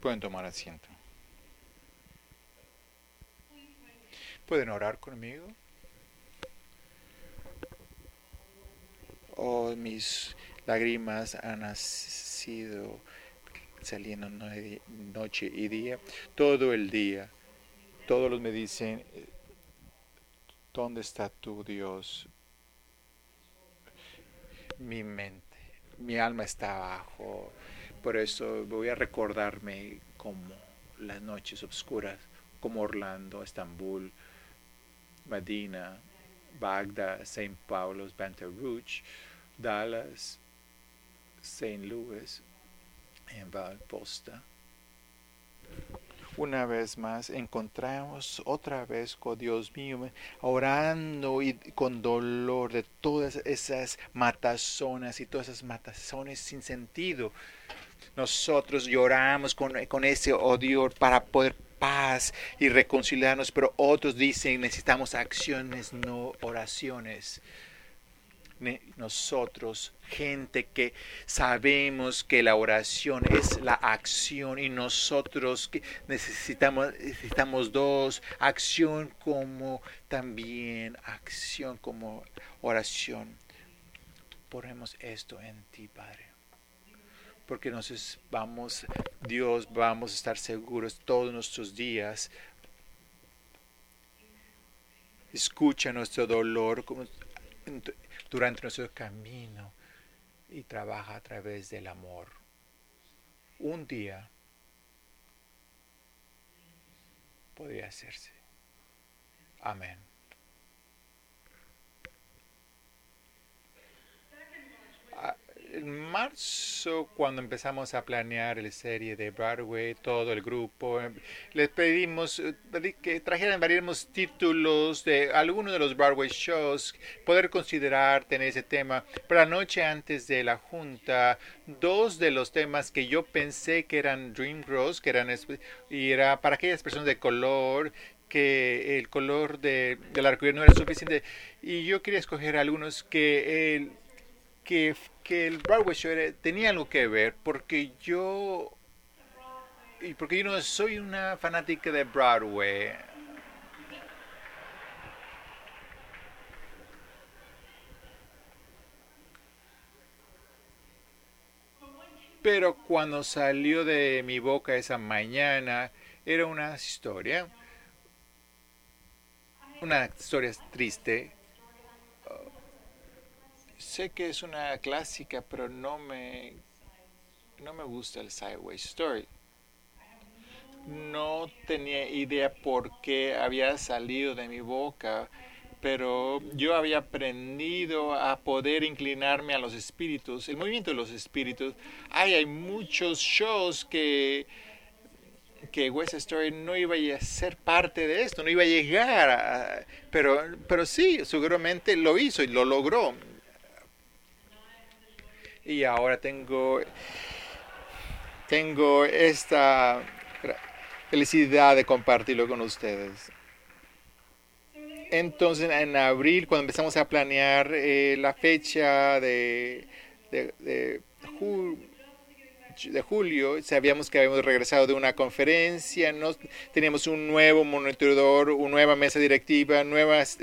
Pueden tomar asiento. ¿Pueden orar conmigo? Oh, mis lágrimas han sido saliendo noche y día, todo el día. Todos me dicen, ¿dónde está tu Dios? Mi mente, mi alma está abajo. Por eso voy a recordarme como las noches oscuras, como Orlando, Estambul, Medina, Bagdad, St. Paulo, Baton Rouge, Dallas, St. Louis, en Valposta. Una vez más encontramos otra vez con Dios mío, orando y con dolor de todas esas matazonas y todas esas matazones sin sentido. Nosotros lloramos con, con ese odio para poder paz y reconciliarnos, pero otros dicen necesitamos acciones, no oraciones. Nosotros, gente que sabemos que la oración es la acción y nosotros necesitamos, necesitamos dos, acción como también acción como oración. Ponemos esto en ti, Padre porque nos vamos, Dios, vamos a estar seguros todos nuestros días. Escucha nuestro dolor durante nuestro camino y trabaja a través del amor. Un día podría hacerse. Amén. En marzo, cuando empezamos a planear la serie de Broadway, todo el grupo, em, les pedimos eh, que trajeran varios títulos de algunos de los Broadway shows, poder considerar tener ese tema. Pero la noche antes de la junta, dos de los temas que yo pensé que eran Dream Rose, que eran y era para aquellas personas de color que el color de, del arcoíris no era suficiente y yo quería escoger algunos que el que, el Broadway Show tenía algo que ver porque yo y porque yo no soy una fanática de Broadway. Pero cuando salió de mi boca esa mañana, era una historia, una historia triste, sé que es una clásica, pero no me, no me gusta el Sideways Story. No tenía idea por qué había salido de mi boca, pero yo había aprendido a poder inclinarme a los espíritus, el movimiento de los espíritus. Hay, hay muchos shows que que West Story no iba a ser parte de esto, no iba a llegar, a, pero, pero sí, seguramente lo hizo y lo logró y ahora tengo, tengo esta felicidad de compartirlo con ustedes. Entonces, en abril, cuando empezamos a planear eh, la fecha de, de, de, de, julio, sabíamos que habíamos regresado de una conferencia, no, teníamos un nuevo monitorador, una nueva mesa directiva, nuevas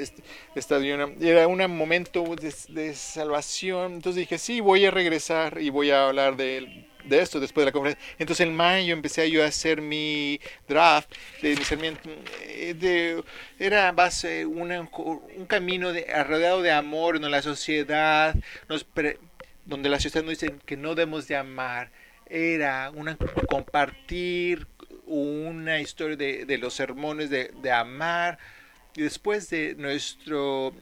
estadio, era un momento de, salvación. Entonces dije, sí, voy a regresar y voy a hablar de, de esto después de la conferencia. Entonces en mayo empecé yo a hacer mi draft de discernimiento. Eh, de, era base una, un camino de, rodeado de amor donde la sociedad nos donde la sociedad nos dice que no debemos de amar era una, compartir una historia de, de los sermones de, de, amar. Y después de nuestro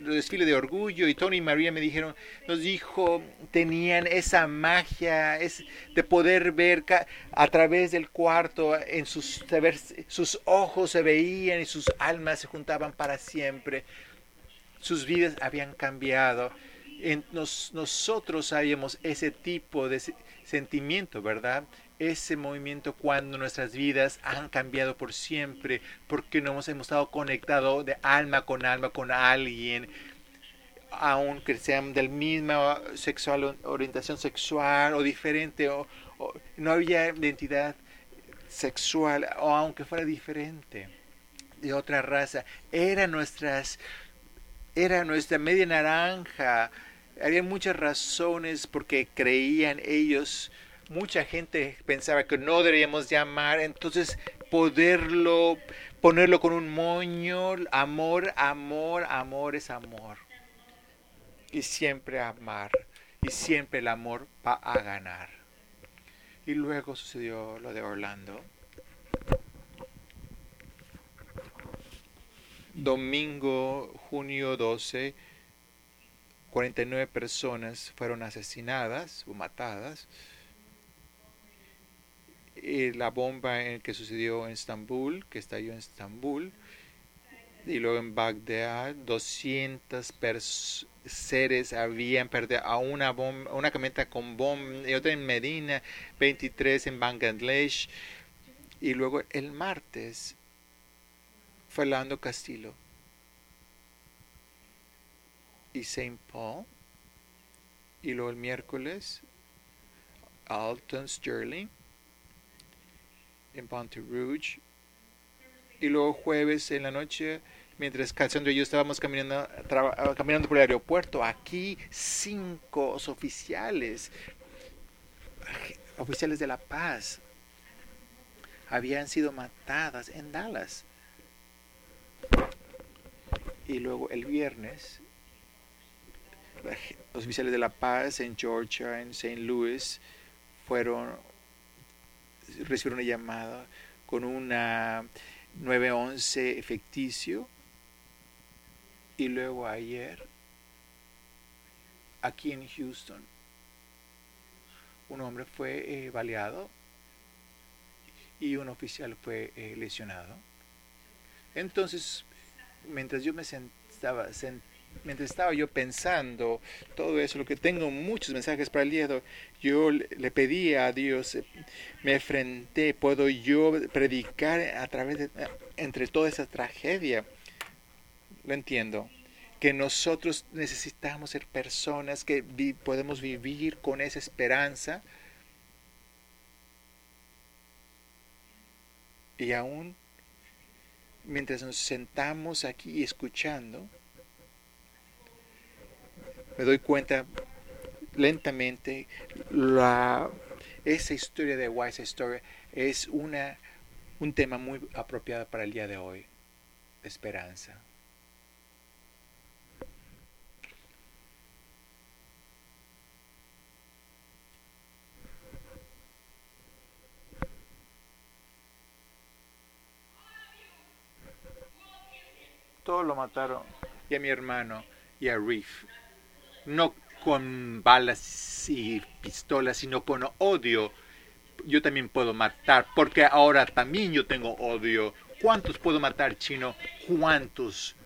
desfile de orgullo, y Tony y María me dijeron, nos dijo, tenían esa magia es, de poder ver a través del cuarto, en sus, sus ojos se veían y sus almas se juntaban para siempre. Sus vidas habían cambiado. En nos, nosotros sabíamos ese tipo de sentimiento, ¿verdad? Ese movimiento cuando nuestras vidas han cambiado por siempre, porque no hemos, estado conectados de alma con alma con alguien, aunque sean del misma sexual, orientación sexual o diferente, o, no había identidad sexual, o aunque fuera diferente, de otra raza, era nuestras, era nuestra media naranja. Había muchas razones porque creían ellos, mucha gente pensaba que no deberíamos llamar, entonces poderlo, ponerlo con un moño, amor, amor, amor es amor. Y siempre amar, y siempre el amor va a ganar. Y luego sucedió lo de Orlando. Domingo, junio 12, 49 personas fueron asesinadas o matadas. Y la bomba en que sucedió en Estambul, que estalló en Estambul, y luego en Bagdad, 200 seres habían perdido a una, bomba, una camioneta con bomba, y otra en Medina, 23 en Bangladesh, y luego el martes, Fernando Castillo y St. Paul, y luego el miércoles, Alton Sterling en Ponte Rouge, y luego jueves en la noche, mientras Cassandra y yo estábamos caminando, caminando por el aeropuerto, aquí cinco oficiales, oficiales de la paz, habían sido matadas en Dallas. Y luego el viernes, los oficiales de la paz en Georgia, en St. Louis, fueron, recibieron una llamada con una 911 ficticio. Y luego ayer, aquí en Houston, un hombre fue eh, baleado y un oficial fue eh, lesionado. Entonces, mientras yo me sentaba, mientras estaba yo pensando todo eso, lo que tengo muchos mensajes para el día yo le pedí a Dios, eh, me enfrenté, puedo yo predicar a través de, entre toda esa tragedia. Lo entiendo. Que nosotros necesitamos ser personas que podemos vivir con esa esperanza. Y aún mientras nos sentamos aquí escuchando, me doy cuenta lentamente la, esa historia de Wise Story es una, un tema muy apropiado para el día de hoy, esperanza. todos lo mataron. Y a mi hermano y a Reef. No con balas y pistolas, sino con odio. Yo también puedo matar, porque ahora también yo tengo odio. ¿Cuántos puedo matar, chino? ¿Cuántos?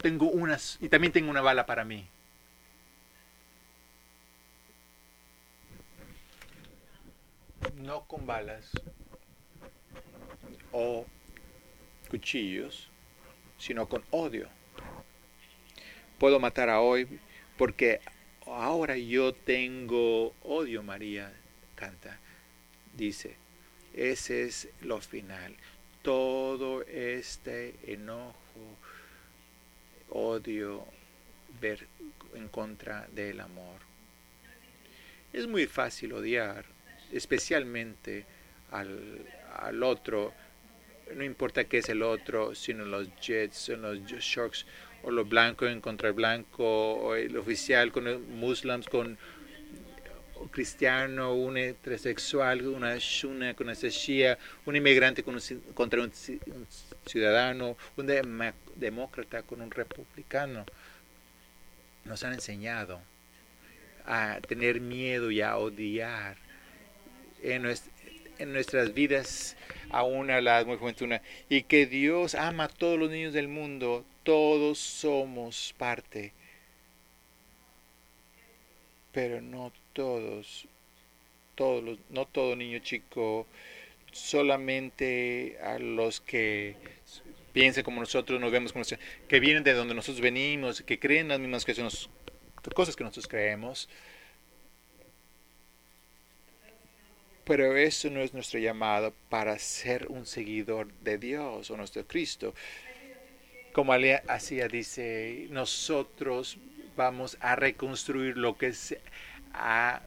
Tengo unas, y también tengo una bala para mí. No con balas o cuchillos sino con odio. Puedo matar a hoy porque ahora yo tengo odio, María canta. Dice, ese es lo final. Todo este enojo, odio, ver en contra del amor. Es muy fácil odiar, especialmente al, al otro no importa qué es el otro, sino los Jets, los Sharks, o los blancos en contra el blanco, o el oficial con los con un cristiano, un heterosexual, una shuna con una shia, un inmigrante con contra un, ciudadano, un demócrata con un republicano. Nos han enseñado a tener miedo y a odiar en, en nuestras vidas aún a la muy juventud, y que Dios ama a todos los niños del mundo, todos somos parte, pero no todos, todos no todo niño chico, solamente a los que piensan como nosotros, nos vemos como nosotros, que vienen de donde nosotros venimos, que creen las mismas cosas que nosotros creemos. Pero eso no es nuestro llamado para ser un seguidor de Dios o nuestro Cristo. Como hacía, dice, nosotros vamos a reconstruir lo que se ha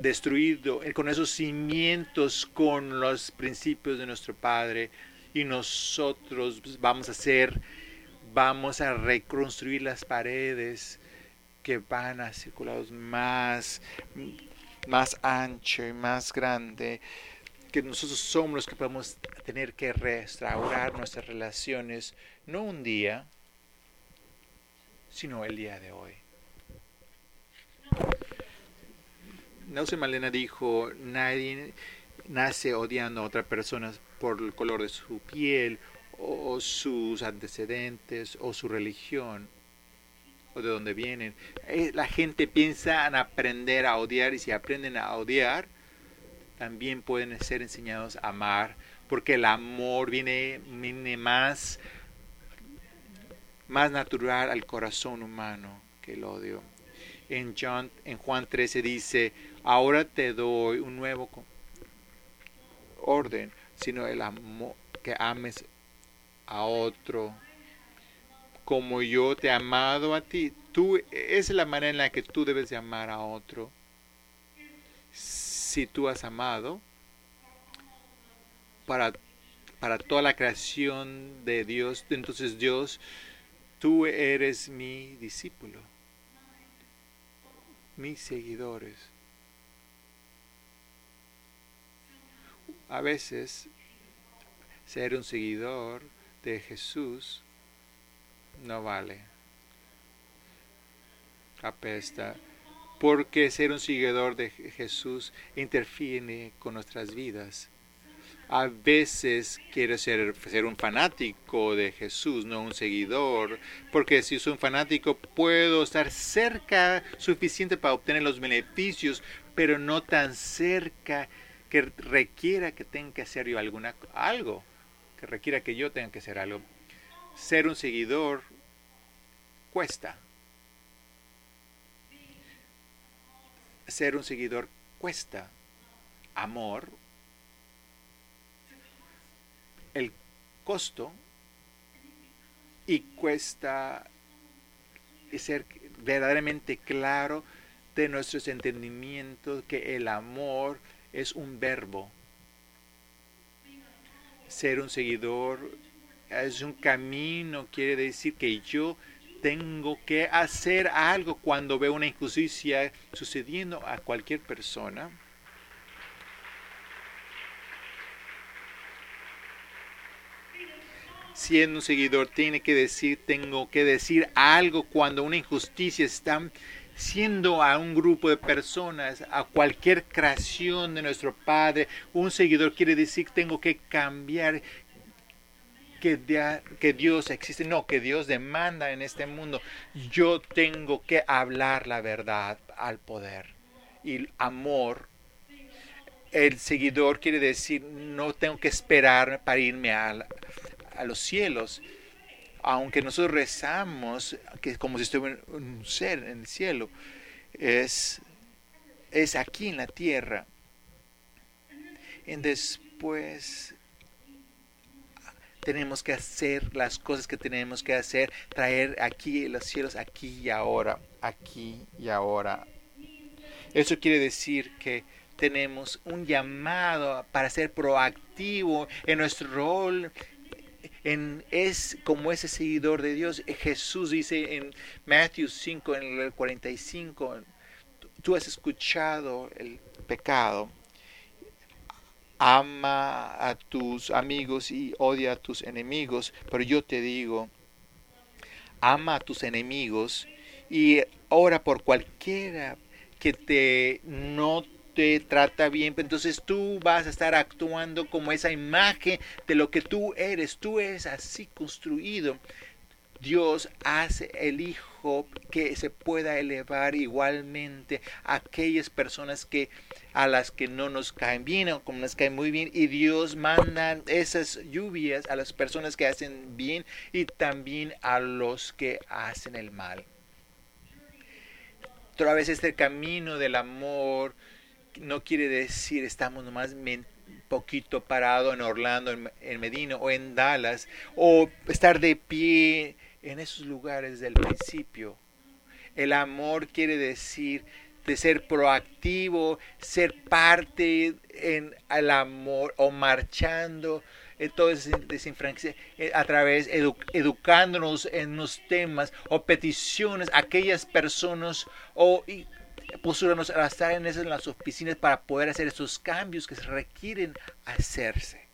destruido con esos cimientos, con los principios de nuestro Padre. Y nosotros vamos a hacer, vamos a reconstruir las paredes que van a circulados más más ancho y más grande, que nosotros somos los que podemos tener que restaurar nuestras relaciones, no un día, sino el día de hoy. Nelson Malena dijo, nadie nace odiando a otra persona por el color de su piel o sus antecedentes o su religión de dónde vienen. Eh, la gente piensa en aprender a odiar y si aprenden a odiar, también pueden ser enseñados a amar, porque el amor viene, viene más, más natural al corazón humano que el odio. En, John, en Juan 13 dice, ahora te doy un nuevo orden, sino el amor que ames a otro como yo te he amado a ti. Tú, es la manera en la que tú debes de amar a otro. Si tú has amado para, para toda la creación de Dios, entonces Dios, tú eres mi discípulo, mis seguidores. A veces ser un seguidor de Jesús no vale. Apesta. Porque ser un seguidor de Jesús interfiere con nuestras vidas. A veces quiero ser, ser un fanático de Jesús, no un seguidor, porque si soy un fanático puedo estar cerca suficiente para obtener los beneficios, pero no tan cerca que requiera que tenga que hacer yo alguna, algo, que requiera que yo tenga que hacer algo ser un seguidor cuesta. Ser un seguidor cuesta amor, el costo y cuesta ser verdaderamente claro de nuestros entendimientos que el amor es un verbo. Ser un seguidor es un camino, quiere decir que yo tengo que hacer algo cuando veo una injusticia sucediendo a cualquier persona. Siendo un seguidor, tiene que decir, tengo que decir algo cuando una injusticia está siendo a un grupo de personas, a cualquier creación de nuestro Padre. Un seguidor quiere decir, tengo que cambiar, que, Dios existe, no, que Dios demanda en este mundo. Yo tengo que hablar la verdad al poder. Y amor, el seguidor quiere decir, no tengo que esperar para irme a, a los cielos. Aunque nosotros rezamos, que es como si estuviera un ser en el cielo, es, es aquí en la tierra. Y después tenemos que hacer las cosas que tenemos que hacer, traer aquí los cielos aquí y ahora, aquí y ahora. Eso quiere decir que tenemos un llamado para ser proactivo en nuestro rol en, es como ese seguidor de Dios. Jesús dice en Matthew 5, en el 45, tú has escuchado el pecado, ama a tus amigos y odia a tus enemigos, pero yo te digo, ama a tus enemigos y ora por cualquiera que te no te trata bien, entonces tú vas a estar actuando como esa imagen de lo que tú eres, tú eres así construido. Dios hace el Hijo que se pueda elevar igualmente a aquellas personas que a las que no nos caen bien o como nos caen muy bien y Dios manda esas lluvias a las personas que hacen bien y también a los que hacen el mal. Otra vez este camino del amor no quiere decir estamos nomás poquito parado en Orlando, en Medina o en Dallas, o estar de pie en esos lugares del principio. El amor quiere decir de ser proactivo, ser parte en el amor o marchando en todo ese eh, a través educándonos en los temas o peticiones a aquellas personas o posturarnos a estar en, esas, en las oficinas para poder hacer esos cambios que se requieren hacerse.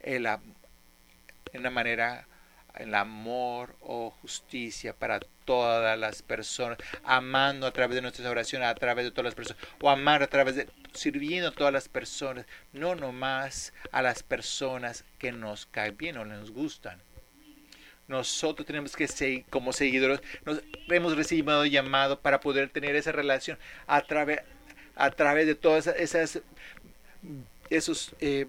El, en una manera, el amor o justicia para todas las personas, amando a través de nuestras oraciones, a través de todas las personas, o amar a través de sirviendo a todas las personas, no nomás a las personas que nos caen bien o nos gustan. Nosotros tenemos que seguir, como seguidores, nos hemos recibido llamado para poder tener esa relación a través, a través de todas esas esos, eh,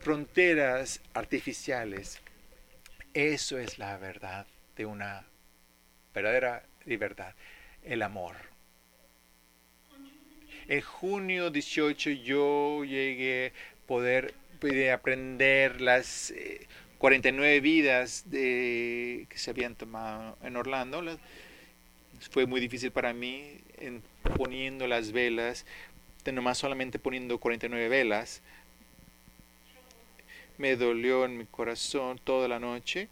fronteras artificiales. Eso es la verdad de una verdadera libertad, el amor. En junio 18 yo llegué a poder, aprender las 49 eh, vidas de, que se habían tomado en Orlando. fue muy difícil para mí en poniendo las velas, nomás solamente poniendo 49 velas. Me dolió en mi corazón toda la noche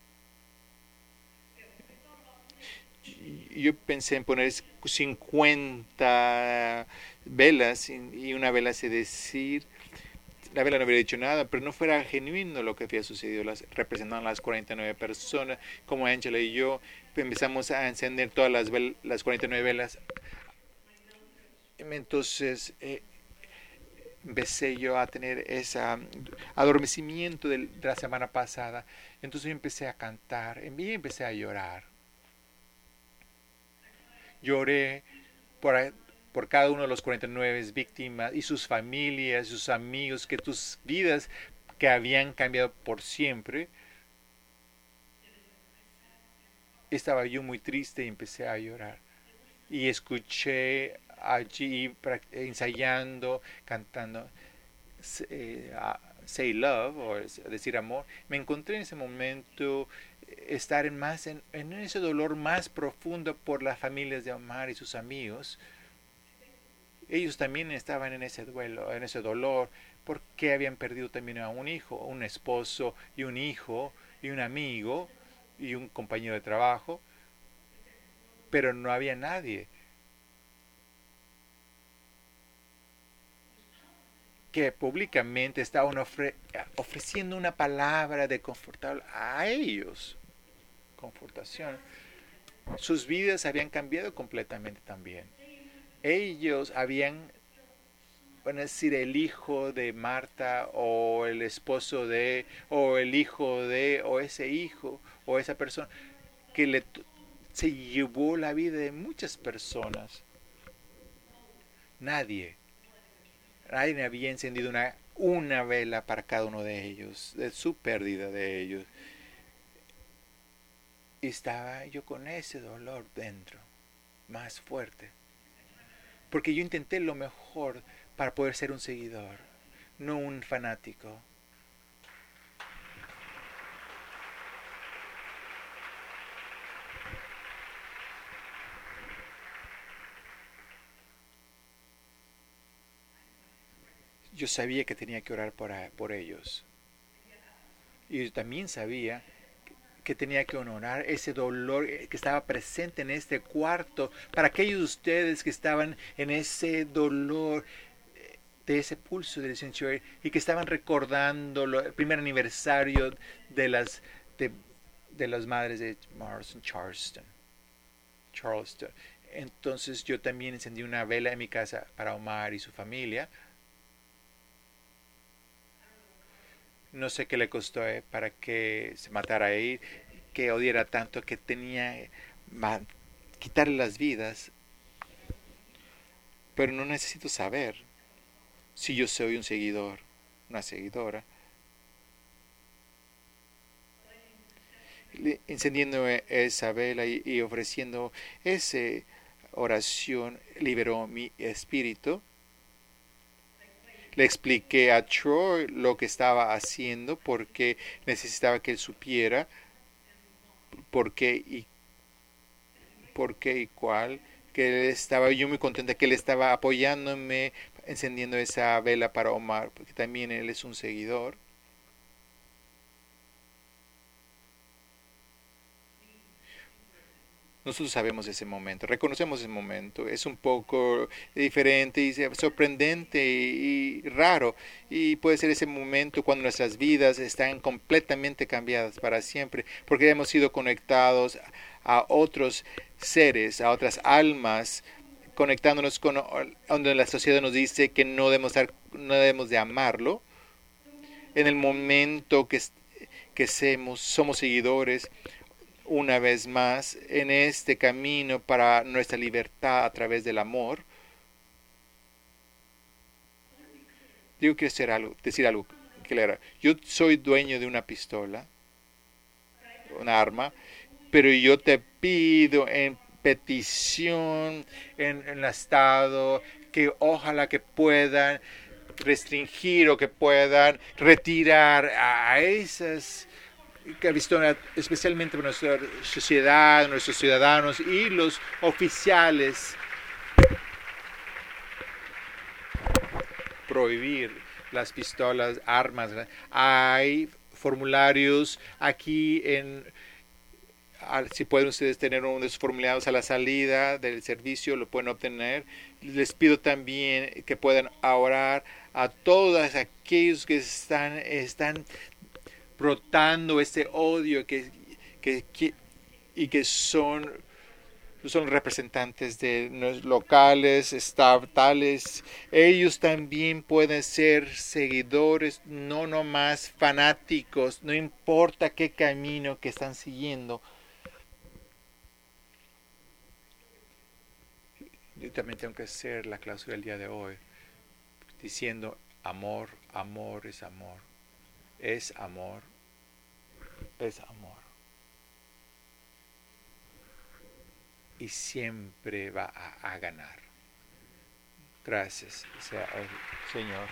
yo pensé en poner 50 velas y una vela hace decir, la vela no hubiera dicho nada, pero no fuera genuino lo que había sucedido, las, representaban las 49 personas, como Angela y yo empezamos a encender todas las, las 49 velas. Entonces eh, empecé yo a tener ese adormecimiento de, la semana pasada. Entonces yo empecé a cantar, y empecé a llorar Lloré por, por cada uno de los 49 víctimas y sus familias, sus amigos, que tus vidas que habían cambiado por siempre. Estaba yo muy triste y empecé a llorar. Y escuché allí ensayando, cantando eh, Say Love o decir amor. Me encontré en ese momento estar en más en, ese dolor más profundo por las familias de Omar y sus amigos. Ellos también estaban en ese duelo, en ese dolor, porque habían perdido también a un hijo, un esposo y un hijo y un amigo y un compañero de trabajo, pero no había nadie que públicamente estaban ofreciendo una palabra de confortar a ellos. Confortación. Sus vidas habían cambiado completamente también. Ellos habían, bueno, decir, el hijo de Marta o el esposo de, o el hijo de, o ese hijo, o esa persona, que le, se llevó la vida de muchas personas. Nadie Nadie había encendido una, una vela para cada uno de ellos, de su pérdida de ellos. Y estaba yo con ese dolor dentro, más fuerte. Porque yo intenté lo mejor para poder ser un seguidor, no un fanático. Yo sabía que tenía que orar por, por ellos. Y yo también sabía que tenía que honorar ese dolor que estaba presente en este cuarto para aquellos de ustedes que estaban en ese dolor de ese pulso del Señor y que estaban recordando el primer aniversario de las de, de las madres de Morrison Charleston. Charleston. Entonces yo también encendí una vela en mi casa para Omar y su familia no sé qué le costó eh, para que se matara ahí, que odiara tanto, que tenía que quitarle las vidas. Pero no necesito saber si yo soy un seguidor, una seguidora. Encendiendo esa vela y, y ofreciendo esa oración liberó mi espíritu Le expliqué a Troy lo que estaba haciendo porque necesitaba que él supiera por qué y por qué y cuál que él estaba yo muy contenta que él estaba apoyándome encendiendo esa vela para Omar porque también él es un seguidor Nosotros sabemos ese momento, reconocemos ese momento. Es un poco diferente y sorprendente y, raro. Y puede ser ese momento cuando nuestras vidas están completamente cambiadas para siempre, porque hemos sido conectados a otros seres, a otras almas, conectándonos con donde la sociedad nos dice que no debemos, no debemos de amarlo. En el momento que, que somos seguidores, una vez más en este camino para nuestra libertad a través del amor. Yo quiero decir algo, decir algo claro. Yo soy dueño de una pistola, un arma, pero yo te pido en petición en, en el Estado que ojalá que puedan restringir o que puedan retirar a esas que ha visto especialmente nuestra sociedad, nuestros ciudadanos y los oficiales prohibir las pistolas, armas. Hay formularios aquí en si pueden ustedes tener uno de esos formularios a la salida del servicio, lo pueden obtener. Les pido también que puedan orar a todos aquellos que están, están brotando ese odio que, y que son, son representantes de locales, estatales. Ellos también pueden ser seguidores, no nomás fanáticos, no importa qué camino que están siguiendo. Yo también tengo que hacer la clausura del día de hoy diciendo amor, amor es amor es amor, es amor. Y siempre va a, ganar. Gracias sea el Señor.